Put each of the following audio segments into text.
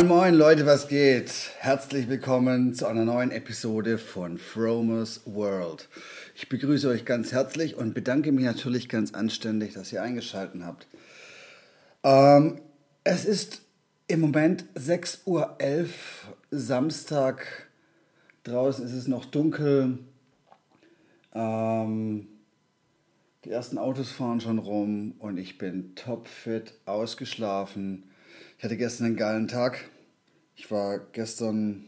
Moin moin Leute, was geht? Herzlich willkommen zu einer neuen Episode von Fromers World. Ich begrüße euch ganz herzlich und bedanke mich natürlich ganz anständig, dass ihr eingeschaltet habt. Ähm, es ist im Moment 6.11 Uhr, Samstag. Draußen ist es noch dunkel. Ähm, die ersten Autos fahren schon rum und ich bin topfit, ausgeschlafen ich hatte gestern einen geilen Tag. Ich war gestern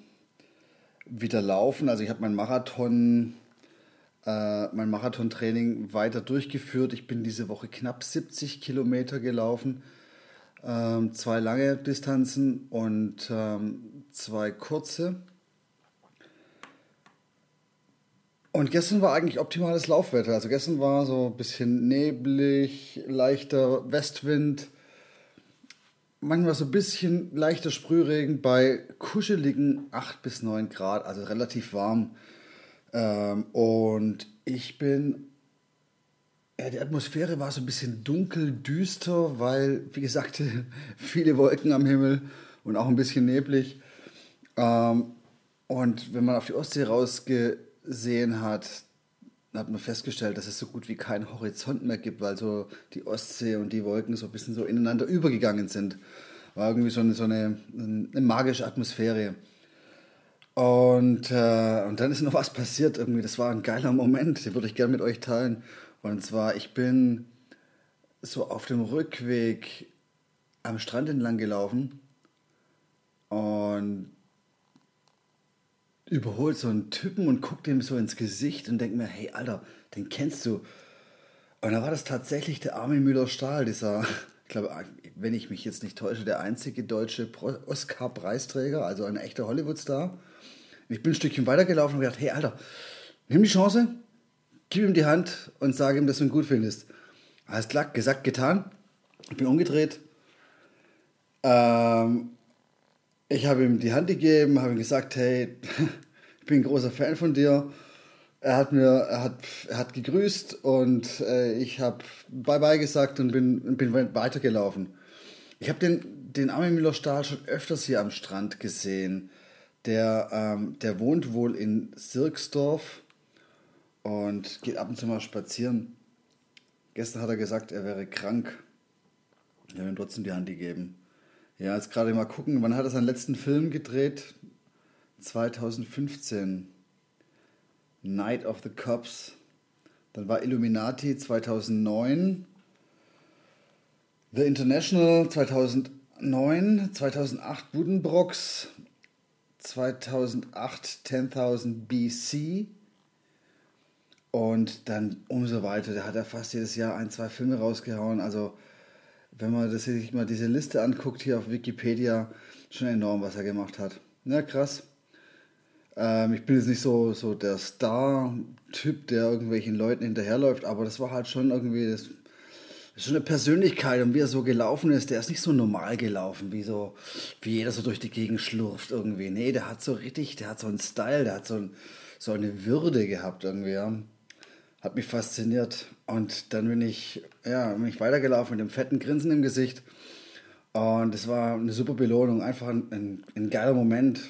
wieder laufen. Also ich habe mein Marathon, äh, mein Marathontraining weiter durchgeführt. Ich bin diese Woche knapp 70 Kilometer gelaufen. Ähm, zwei lange Distanzen und ähm, zwei kurze. Und gestern war eigentlich optimales Laufwetter. Also gestern war so ein bisschen neblig, leichter Westwind manchmal so ein bisschen leichter Sprühregen bei kuscheligen 8 bis 9 Grad, also relativ warm. Ähm, und ich bin, ja, die Atmosphäre war so ein bisschen dunkel, düster, weil, wie gesagt, viele Wolken am Himmel und auch ein bisschen neblig. Ähm, und wenn man auf die Ostsee rausgesehen hat, hat man festgestellt, dass es so gut wie keinen Horizont mehr gibt, weil so die Ostsee und die Wolken so ein bisschen so ineinander übergegangen sind. War irgendwie so eine, so eine, eine magische Atmosphäre. Und, äh, und dann ist noch was passiert irgendwie. Das war ein geiler Moment, den würde ich gerne mit euch teilen. Und zwar, ich bin so auf dem Rückweg am Strand entlang gelaufen und überholt so einen Typen und guckt ihm so ins Gesicht und denkt mir, hey Alter, den kennst du. Und da war das tatsächlich der Armin Müller-Stahl, dieser, ich glaube, wenn ich mich jetzt nicht täusche, der einzige deutsche Oscar-Preisträger, also ein echter Hollywood-Star. Ich bin ein Stückchen weitergelaufen und gedacht, hey Alter, nimm die Chance, gib ihm die Hand und sag ihm, dass du ihn gut findest. Alles klar, gesagt, getan. Ich bin umgedreht. Ähm, ich habe ihm die Hand gegeben, habe ihm gesagt, hey, ich bin ein großer Fan von dir. Er hat mir, er hat, er hat gegrüßt und äh, ich habe Bye-bye gesagt und bin, bin weitergelaufen. Ich habe den, den Armin Müller-Stahl schon öfters hier am Strand gesehen. Der, ähm, der wohnt wohl in Sirksdorf und geht ab und zu mal spazieren. Gestern hat er gesagt, er wäre krank. Ich habe ihm trotzdem die Hand gegeben. Ja, jetzt gerade mal gucken, wann hat er seinen letzten Film gedreht? 2015. Night of the Cops. Dann war Illuminati 2009. The International 2009. 2008 Budenbrooks. 2008 10.000 BC. Und dann umso weiter. Da hat er fast jedes Jahr ein, zwei Filme rausgehauen. Also wenn man sich mal diese Liste anguckt hier auf Wikipedia, schon enorm, was er gemacht hat. Ja, krass. Ähm, ich bin jetzt nicht so, so der Star-Typ, der irgendwelchen Leuten hinterherläuft, aber das war halt schon irgendwie das, das schon eine Persönlichkeit und wie er so gelaufen ist, der ist nicht so normal gelaufen, wie so, wie jeder so durch die Gegend schlurft irgendwie. Nee, der hat so richtig, der hat so einen Style, der hat so, ein, so eine Würde gehabt irgendwie, ja hat mich fasziniert. Und dann bin ich, ja, bin ich weitergelaufen mit dem fetten Grinsen im Gesicht. Und es war eine super Belohnung, einfach ein, ein, ein, geiler Moment.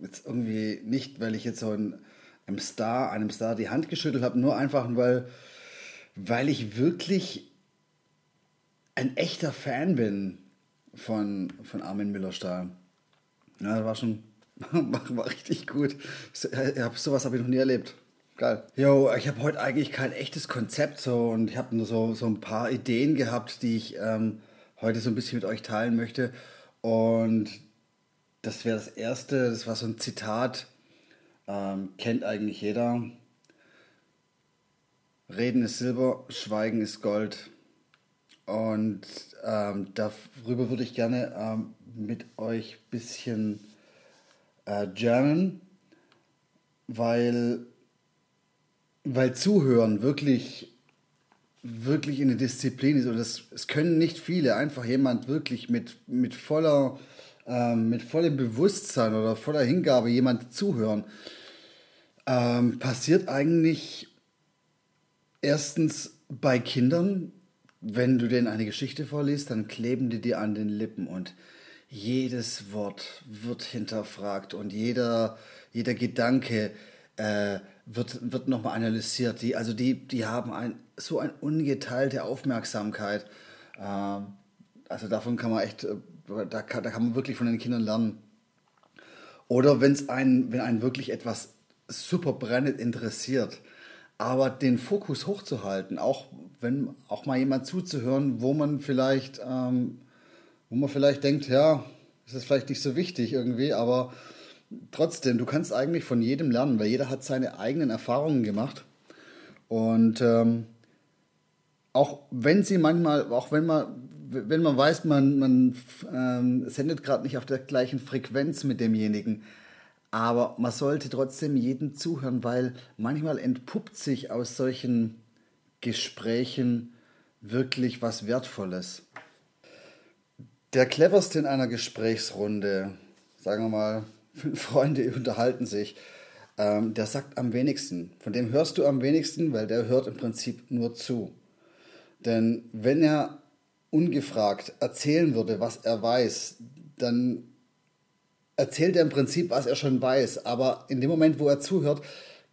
Jetzt irgendwie nicht, weil ich jetzt so ein, einem Star, einem Star die Hand geschüttelt habe, nur einfach, weil, weil ich wirklich ein echter Fan bin von, von Armin Müller-Stahl. Ja, das war schon, war, war richtig gut. So, ja, sowas habe ich noch nie erlebt. Geil. Jo, ich habe heute eigentlich kein echtes Konzept so und ich habe nur so, so ein paar Ideen gehabt, die ich ähm, heute so ein bisschen mit euch teilen möchte. Und das wäre das erste, das war so ein Zitat, ähm, kennt eigentlich jeder. Reden ist Silber, Schweigen ist Gold. Und ähm, darüber würde ich gerne ähm, mit euch ein bisschen äh, jammen, weil, weil Zuhören wirklich, wirklich eine Disziplin ist. Und es, können nicht viele, einfach jemand wirklich mit, mit, voller, ähm, mit vollem Bewusstsein oder voller Hingabe jemand zuhören. Ähm, passiert eigentlich erstens bei Kindern, wenn du denen eine Geschichte vorliest, dann kleben die dir an den Lippen und jedes Wort wird hinterfragt und jeder, jeder Gedanke äh, wird, wird nochmal analysiert. Die, also die, die haben ein, so eine ungeteilte Aufmerksamkeit. Äh, also davon kann man echt, äh, da kann, da kann man wirklich von den Kindern lernen. Oder wenn's einen, wenn einen wirklich etwas super brennend interessiert, aber den Fokus hochzuhalten, auch wenn auch mal jemand zuzuhören, wo man vielleicht, ähm, wo man vielleicht denkt, ja, das ist vielleicht nicht so wichtig irgendwie, aber trotzdem, du kannst eigentlich von jedem lernen, weil jeder hat seine eigenen Erfahrungen gemacht und ähm, auch wenn sie manchmal, auch wenn man, wenn man weiß, man, man ähm, sendet gerade nicht auf der gleichen Frequenz mit demjenigen, aber man sollte trotzdem jedem zuhören, weil manchmal entpuppt sich aus solchen Gesprächen wirklich was Wertvolles. Der cleverste in einer Gesprächsrunde, sagen wir mal, fünf Freunde unterhalten sich, ähm, der sagt am wenigsten. Von dem hörst du am wenigsten, weil der hört im Prinzip nur zu. Denn wenn er ungefragt erzählen würde, was er weiß, dann erzählt er im Prinzip, was er schon weiß, aber in dem Moment, wo er zuhört,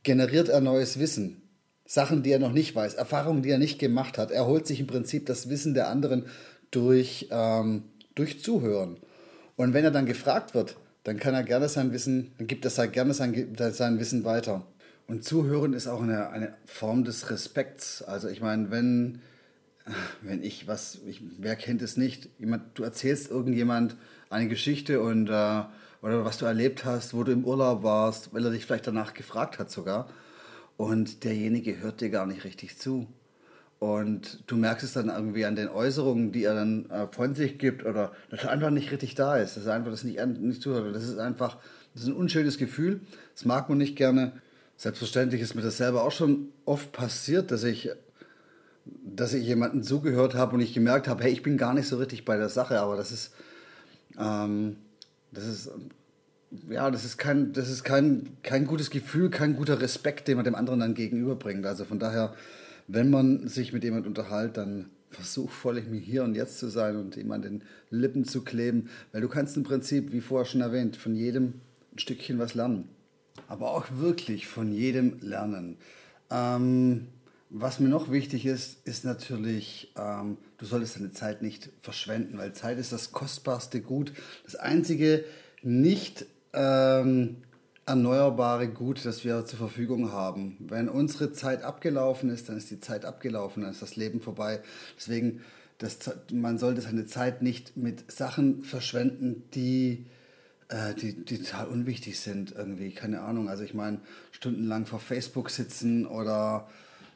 generiert er neues Wissen. Sachen, die er noch nicht weiß, Erfahrungen, die er nicht gemacht hat. Er holt sich im Prinzip das Wissen der anderen durch, ähm, durch Zuhören. Und wenn er dann gefragt wird, dann kann er gerne sein Wissen, dann gibt er gerne sein, sein Wissen weiter. Und Zuhören ist auch eine, eine Form des Respekts. Also ich meine, wenn, wenn ich was, ich, wer kennt es nicht? Jemand, du erzählst irgendjemand eine Geschichte und äh, oder was du erlebt hast, wo du im Urlaub warst, weil er dich vielleicht danach gefragt hat sogar. Und derjenige hört dir gar nicht richtig zu. Und du merkst es dann irgendwie an den Äußerungen, die er dann äh, von sich gibt, oder dass er einfach nicht richtig da ist, dass er einfach das nicht, nicht zuhört. Das ist einfach, das ist ein unschönes Gefühl. Das mag man nicht gerne. Selbstverständlich ist mir das selber auch schon oft passiert, dass ich, dass ich jemandem zugehört habe und ich gemerkt habe, hey, ich bin gar nicht so richtig bei der Sache, aber das ist, ähm, das ist, ja, das ist kein, das ist kein, kein gutes Gefühl, kein guter Respekt, den man dem anderen dann gegenüberbringt. Also von daher, wenn man sich mit jemand unterhält, dann versuch voll mir hier und jetzt zu sein und ihm an den Lippen zu kleben, weil du kannst im Prinzip, wie vorher schon erwähnt, von jedem ein Stückchen was lernen. Aber auch wirklich von jedem lernen. Ähm, was mir noch wichtig ist, ist natürlich, ähm, du solltest deine Zeit nicht verschwenden, weil Zeit ist das kostbarste Gut. Das einzige nicht ähm, erneuerbare Gut, das wir zur Verfügung haben. Wenn unsere Zeit abgelaufen ist, dann ist die Zeit abgelaufen, dann ist das Leben vorbei. Deswegen, das, man sollte seine Zeit nicht mit Sachen verschwenden, die äh, die, die total unwichtig sind irgendwie. Keine Ahnung. Also ich meine, stundenlang vor Facebook sitzen oder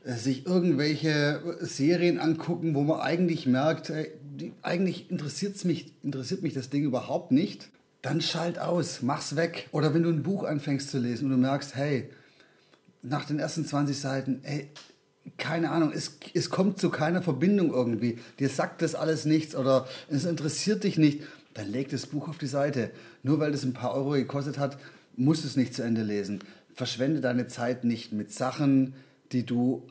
sich irgendwelche Serien angucken, wo man eigentlich merkt, ey, die, eigentlich interessiert's mich, interessiert mich das Ding überhaupt nicht, dann schalt aus, mach's weg. Oder wenn du ein Buch anfängst zu lesen und du merkst, hey, nach den ersten 20 Seiten, ey, keine Ahnung, es, es kommt zu keiner Verbindung irgendwie. Dir sagt das alles nichts oder es interessiert dich nicht, dann leg das Buch auf die Seite. Nur weil das ein paar Euro gekostet hat, musst du es nicht zu Ende lesen. Verschwende deine Zeit nicht mit Sachen, die du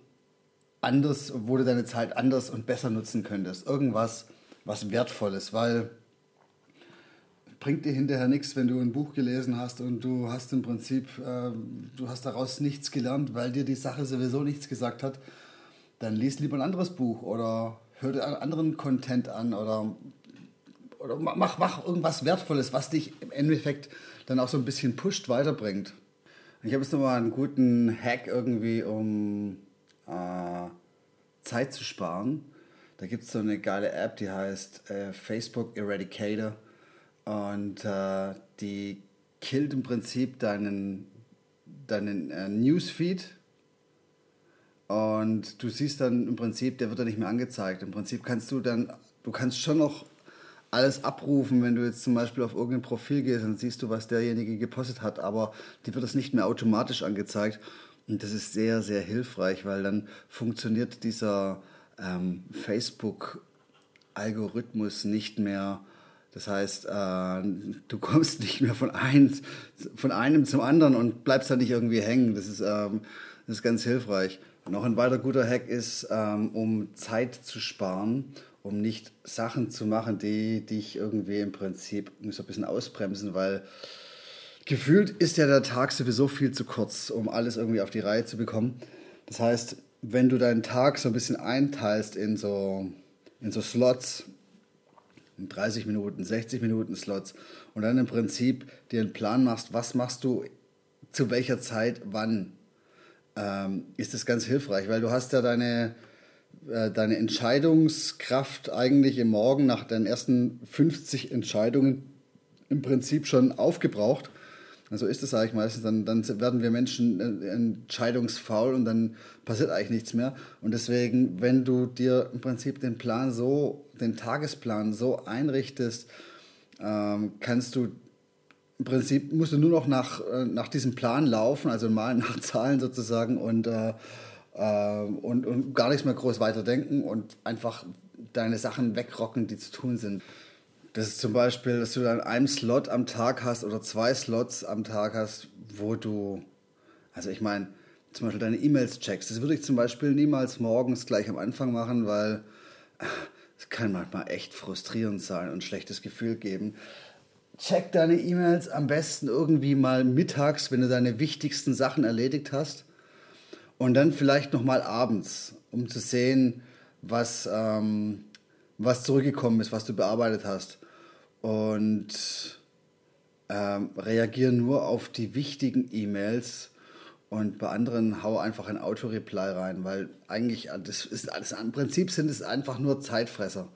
anders, wo du deine Zeit anders und besser nutzen könntest. Irgendwas, was Wertvolles, weil bringt dir hinterher nichts, wenn du ein Buch gelesen hast und du hast im Prinzip, äh, du hast daraus nichts gelernt, weil dir die Sache sowieso nichts gesagt hat. Dann lies lieber ein anderes Buch oder hör dir einen anderen Content an oder, oder mach, mach irgendwas Wertvolles, was dich im Endeffekt dann auch so ein bisschen pusht, weiterbringt. Ich habe jetzt nochmal einen guten Hack irgendwie, um äh, Zeit zu sparen. Da gibt es so eine geile App, die heißt äh, Facebook Eradicator. Und äh, die killt im Prinzip deinen, deinen äh, Newsfeed Und du siehst dann im Prinzip, der wird dann nicht mehr angezeigt. Im Prinzip kannst du dann, du kannst schon noch alles abrufen, wenn du jetzt zum Beispiel auf irgendein Profil gehst, dann siehst du, was derjenige gepostet hat, aber dir wird das nicht mehr automatisch angezeigt. Und das ist sehr, sehr hilfreich, weil dann funktioniert dieser ähm, Facebook-Algorithmus nicht mehr. Das heißt, äh, du kommst nicht mehr von, eins, von einem zum anderen und bleibst da nicht irgendwie hängen. Das ist, ähm, das ist ganz hilfreich. Noch ein weiter guter Hack ist, ähm, um Zeit zu sparen um nicht Sachen zu machen, die dich irgendwie im Prinzip so ein bisschen ausbremsen, weil gefühlt ist ja der Tag sowieso viel zu kurz, um alles irgendwie auf die Reihe zu bekommen. Das heißt, wenn du deinen Tag so ein bisschen einteilst in so, in so Slots, in 30 Minuten, 60 Minuten Slots und dann im Prinzip dir einen Plan machst, was machst du zu welcher Zeit, wann, ähm, ist das ganz hilfreich, weil du hast ja deine, äh, deine Entscheidungskraft eigentlich im Morgen nach den ersten 50 Entscheidungen im Prinzip schon aufgebraucht. Also ist es eigentlich meistens, dann, dann werden wir Menschen äh, entscheidungsfaul und dann passiert eigentlich nichts mehr. Und deswegen, wenn du dir im Prinzip den Plan so, den Tagesplan so einrichtest, ähm, kannst du im Prinzip musst du nur noch nach, äh, nach diesem Plan laufen, also mal nach Zahlen sozusagen und äh, ähm, und, und gar nichts mehr groß weiterdenken und einfach deine Sachen wegrocken, die zu tun sind. Das ist zum Beispiel, dass du dann einen Slot am Tag hast oder zwei Slots am Tag hast, wo du, also ich meine, zum Beispiel deine E-Mails checkst. Das würde ich zum Beispiel niemals morgens gleich am Anfang machen, weil es kann manchmal echt frustrierend sein und ein schlechtes Gefühl geben. Check deine E-Mails am besten irgendwie mal mittags, wenn du deine wichtigsten Sachen erledigt hast und dann vielleicht nochmal abends, um zu sehen, was, ähm, was zurückgekommen ist, was du bearbeitet hast. Und ähm, reagiere nur auf die wichtigen E-Mails und bei anderen hau einfach ein Auto-Reply rein, weil eigentlich, das ist alles, im Prinzip sind es einfach nur Zeitfresser.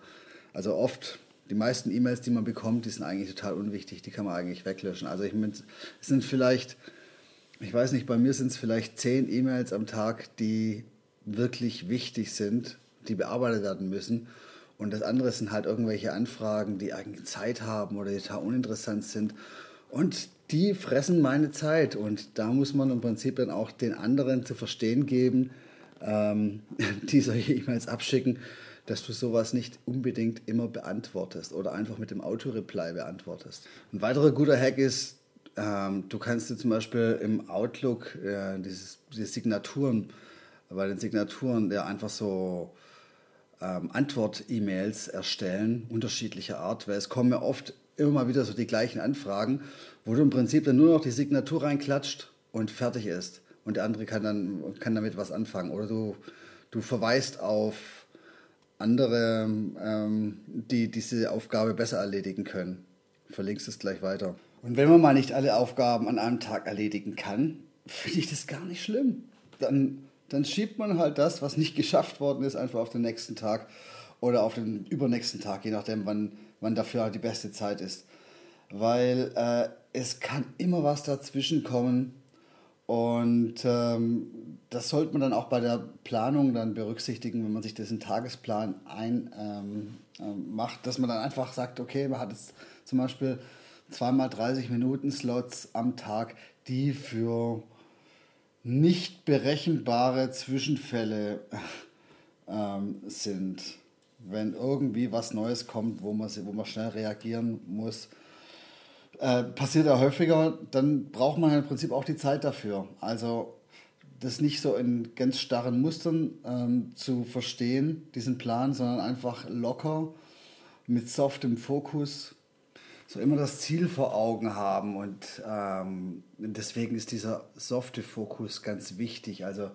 Also oft, die meisten E-Mails, die man bekommt, die sind eigentlich total unwichtig, die kann man eigentlich weglöschen. Also ich meine, es sind vielleicht ich weiß nicht, bei mir sind es vielleicht zehn E-Mails am Tag, die wirklich wichtig sind, die bearbeitet werden müssen. Und das andere sind halt irgendwelche Anfragen, die eigentlich Zeit haben oder total uninteressant sind. Und die fressen meine Zeit. Und da muss man im Prinzip dann auch den anderen zu verstehen geben, ähm, die solche E-Mails abschicken, dass du sowas nicht unbedingt immer beantwortest oder einfach mit dem Auto-Reply beantwortest. Ein weiterer guter Hack ist, ähm, du kannst dir zum Beispiel im Outlook äh, dieses, diese Signaturen, bei den Signaturen ja einfach so ähm, Antwort-E-Mails erstellen, unterschiedlicher Art, weil es kommen ja oft immer mal wieder so die gleichen Anfragen, wo du im Prinzip dann nur noch die Signatur reinklatscht und fertig ist. Und der andere kann dann kann damit was anfangen. Oder du, du verweist auf andere, ähm, die diese Aufgabe besser erledigen können. Verlinkst es gleich weiter. Und wenn man mal nicht alle Aufgaben an einem Tag erledigen kann, finde ich das gar nicht schlimm. Dann, dann schiebt man halt das, was nicht geschafft worden ist, einfach auf den nächsten Tag oder auf den übernächsten Tag, je nachdem, wann, wann dafür halt die beste Zeit ist. Weil äh, es kann immer was dazwischen kommen und ähm, das sollte man dann auch bei der Planung dann berücksichtigen, wenn man sich das in Tagesplan ein ähm, äh, dass man dann einfach sagt, okay, man hat jetzt zum Beispiel zweimal 30 Minuten Slots am Tag, die für nicht berechenbare Zwischenfälle ähm, sind. Wenn irgendwie was Neues kommt, wo man, wo man schnell reagieren muss, äh, passiert ja häufiger, dann braucht man im Prinzip auch die Zeit dafür. Also das nicht so in ganz starren Mustern ähm, zu verstehen, diesen Plan, sondern einfach locker mit softem Fokus so immer das Ziel vor Augen haben und ähm, deswegen ist dieser softe Fokus ganz wichtig. Also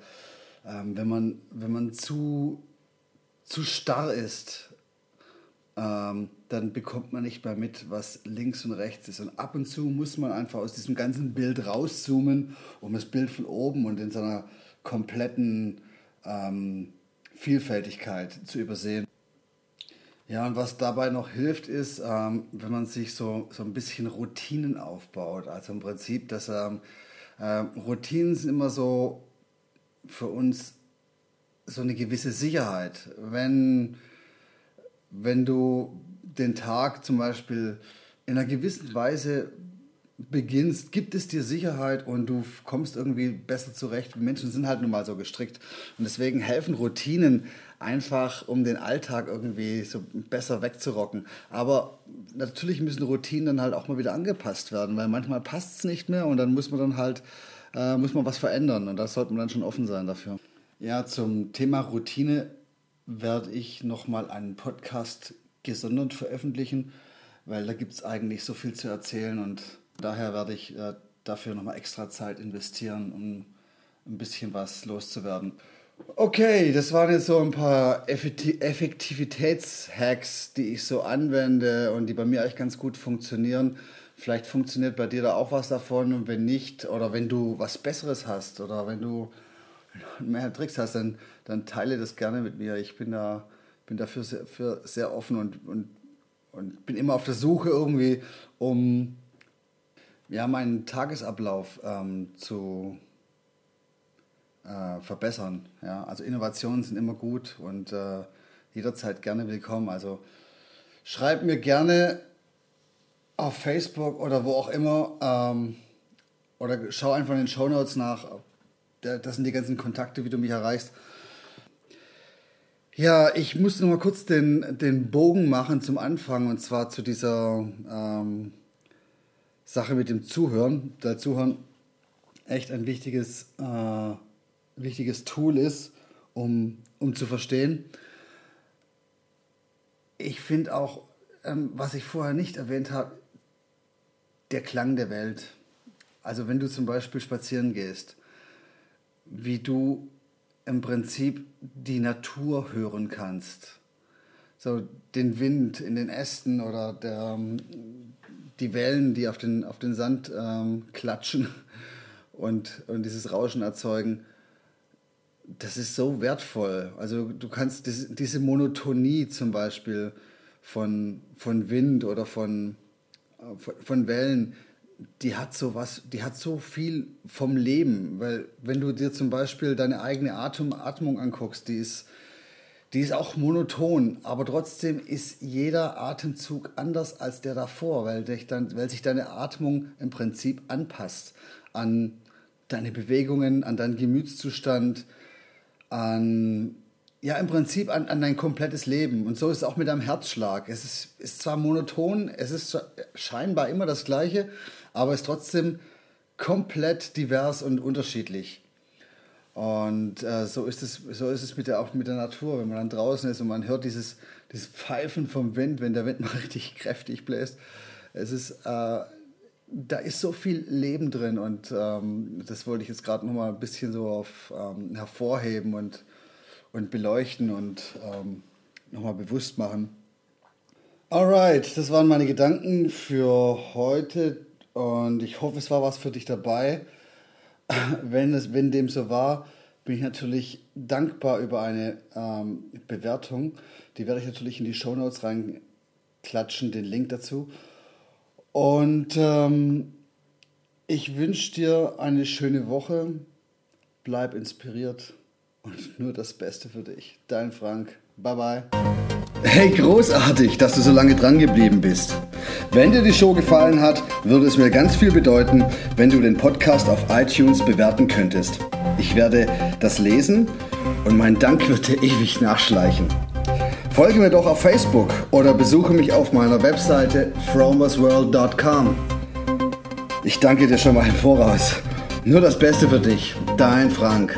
ähm, wenn man wenn man zu zu starr ist, ähm, dann bekommt man nicht mehr mit, was links und rechts ist. Und ab und zu muss man einfach aus diesem ganzen Bild rauszoomen, um das Bild von oben und in seiner kompletten ähm, Vielfältigkeit zu übersehen. Ja, und was dabei noch hilft, ist, ähm, wenn man sich so, so ein bisschen Routinen aufbaut. Also im Prinzip, dass ähm, äh, Routinen sind immer so für uns so eine gewisse Sicherheit. Wenn, wenn du den Tag zum Beispiel in einer gewissen Weise beginnst, gibt es dir Sicherheit und du kommst irgendwie besser zurecht. Menschen sind halt nun mal so gestrickt. Und deswegen helfen Routinen einfach, um den Alltag irgendwie so besser wegzurocken. Aber natürlich müssen Routinen dann halt auch mal wieder angepasst werden, weil manchmal passt es nicht mehr und dann muss man dann halt, äh, muss man was verändern. Und da sollte man dann schon offen sein dafür. Ja, zum Thema Routine werde ich nochmal einen Podcast gesondert veröffentlichen, weil da gibt es eigentlich so viel zu erzählen und Daher werde ich äh, dafür nochmal extra Zeit investieren, um ein bisschen was loszuwerden. Okay, das waren jetzt so ein paar Effektivitätshacks, die ich so anwende und die bei mir eigentlich ganz gut funktionieren. Vielleicht funktioniert bei dir da auch was davon und wenn nicht, oder wenn du was Besseres hast oder wenn du mehr Tricks hast, dann, dann teile das gerne mit mir. Ich bin da bin dafür sehr, sehr offen und, und, und bin immer auf der Suche irgendwie, um ja, meinen Tagesablauf ähm, zu äh, verbessern. Ja? Also Innovationen sind immer gut und äh, jederzeit gerne willkommen. Also schreib mir gerne auf Facebook oder wo auch immer ähm, oder schau einfach in den Show Notes nach. Das sind die ganzen Kontakte, wie du mich erreichst. Ja, ich muss noch mal kurz den, den Bogen machen zum Anfang und zwar zu dieser ähm, Sache mit dem Zuhören, da Zuhören echt ein wichtiges, äh, wichtiges Tool ist, um, um zu verstehen. Ich finde auch, ähm, was ich vorher nicht erwähnt habe, der Klang der Welt. Also wenn du zum Beispiel spazieren gehst, wie du im Prinzip die Natur hören kannst. So den Wind in den Ästen oder der, die Wellen, die auf den, auf den Sand ähm, klatschen und, und dieses Rauschen erzeugen, das ist so wertvoll. Also du kannst das, diese Monotonie zum Beispiel von, von Wind oder von, äh, von Wellen, die hat so was, die hat so viel vom Leben, weil wenn du dir zum Beispiel deine eigene Atem, Atmung anguckst, die ist die ist auch monoton, aber trotzdem ist jeder Atemzug anders als der davor, weil, dann, weil sich deine Atmung im Prinzip anpasst an deine Bewegungen, an deinen Gemütszustand, an ja im Prinzip an, an dein komplettes Leben. Und so ist es auch mit deinem Herzschlag. Es ist, ist zwar monoton, es ist scheinbar immer das Gleiche, aber es ist trotzdem komplett divers und unterschiedlich. Und äh, so, ist es, so ist es mit der, auch mit der Natur, wenn man dann draußen ist und man hört dieses, dieses Pfeifen vom Wind, wenn der Wind mal richtig kräftig bläst. Es ist, äh, da ist so viel Leben drin und ähm, das wollte ich jetzt gerade nochmal ein bisschen so auf, ähm, hervorheben und, und beleuchten und ähm, nochmal bewusst machen. Alright, das waren meine Gedanken für heute und ich hoffe, es war was für dich dabei. wenn, es, wenn dem so war, bin ich natürlich dankbar über eine ähm, Bewertung. Die werde ich natürlich in die Show Notes reinklatschen, den Link dazu. Und ähm, ich wünsche dir eine schöne Woche. Bleib inspiriert und nur das Beste für dich. Dein Frank. Bye bye. Hey, großartig, dass du so lange dran geblieben bist. Wenn dir die Show gefallen hat, würde es mir ganz viel bedeuten, wenn du den Podcast auf iTunes bewerten könntest. Ich werde das lesen und mein Dank wird dir ewig nachschleichen. Folge mir doch auf Facebook oder besuche mich auf meiner Webseite fromersworld.com. Ich danke dir schon mal im Voraus. Nur das Beste für dich, dein Frank.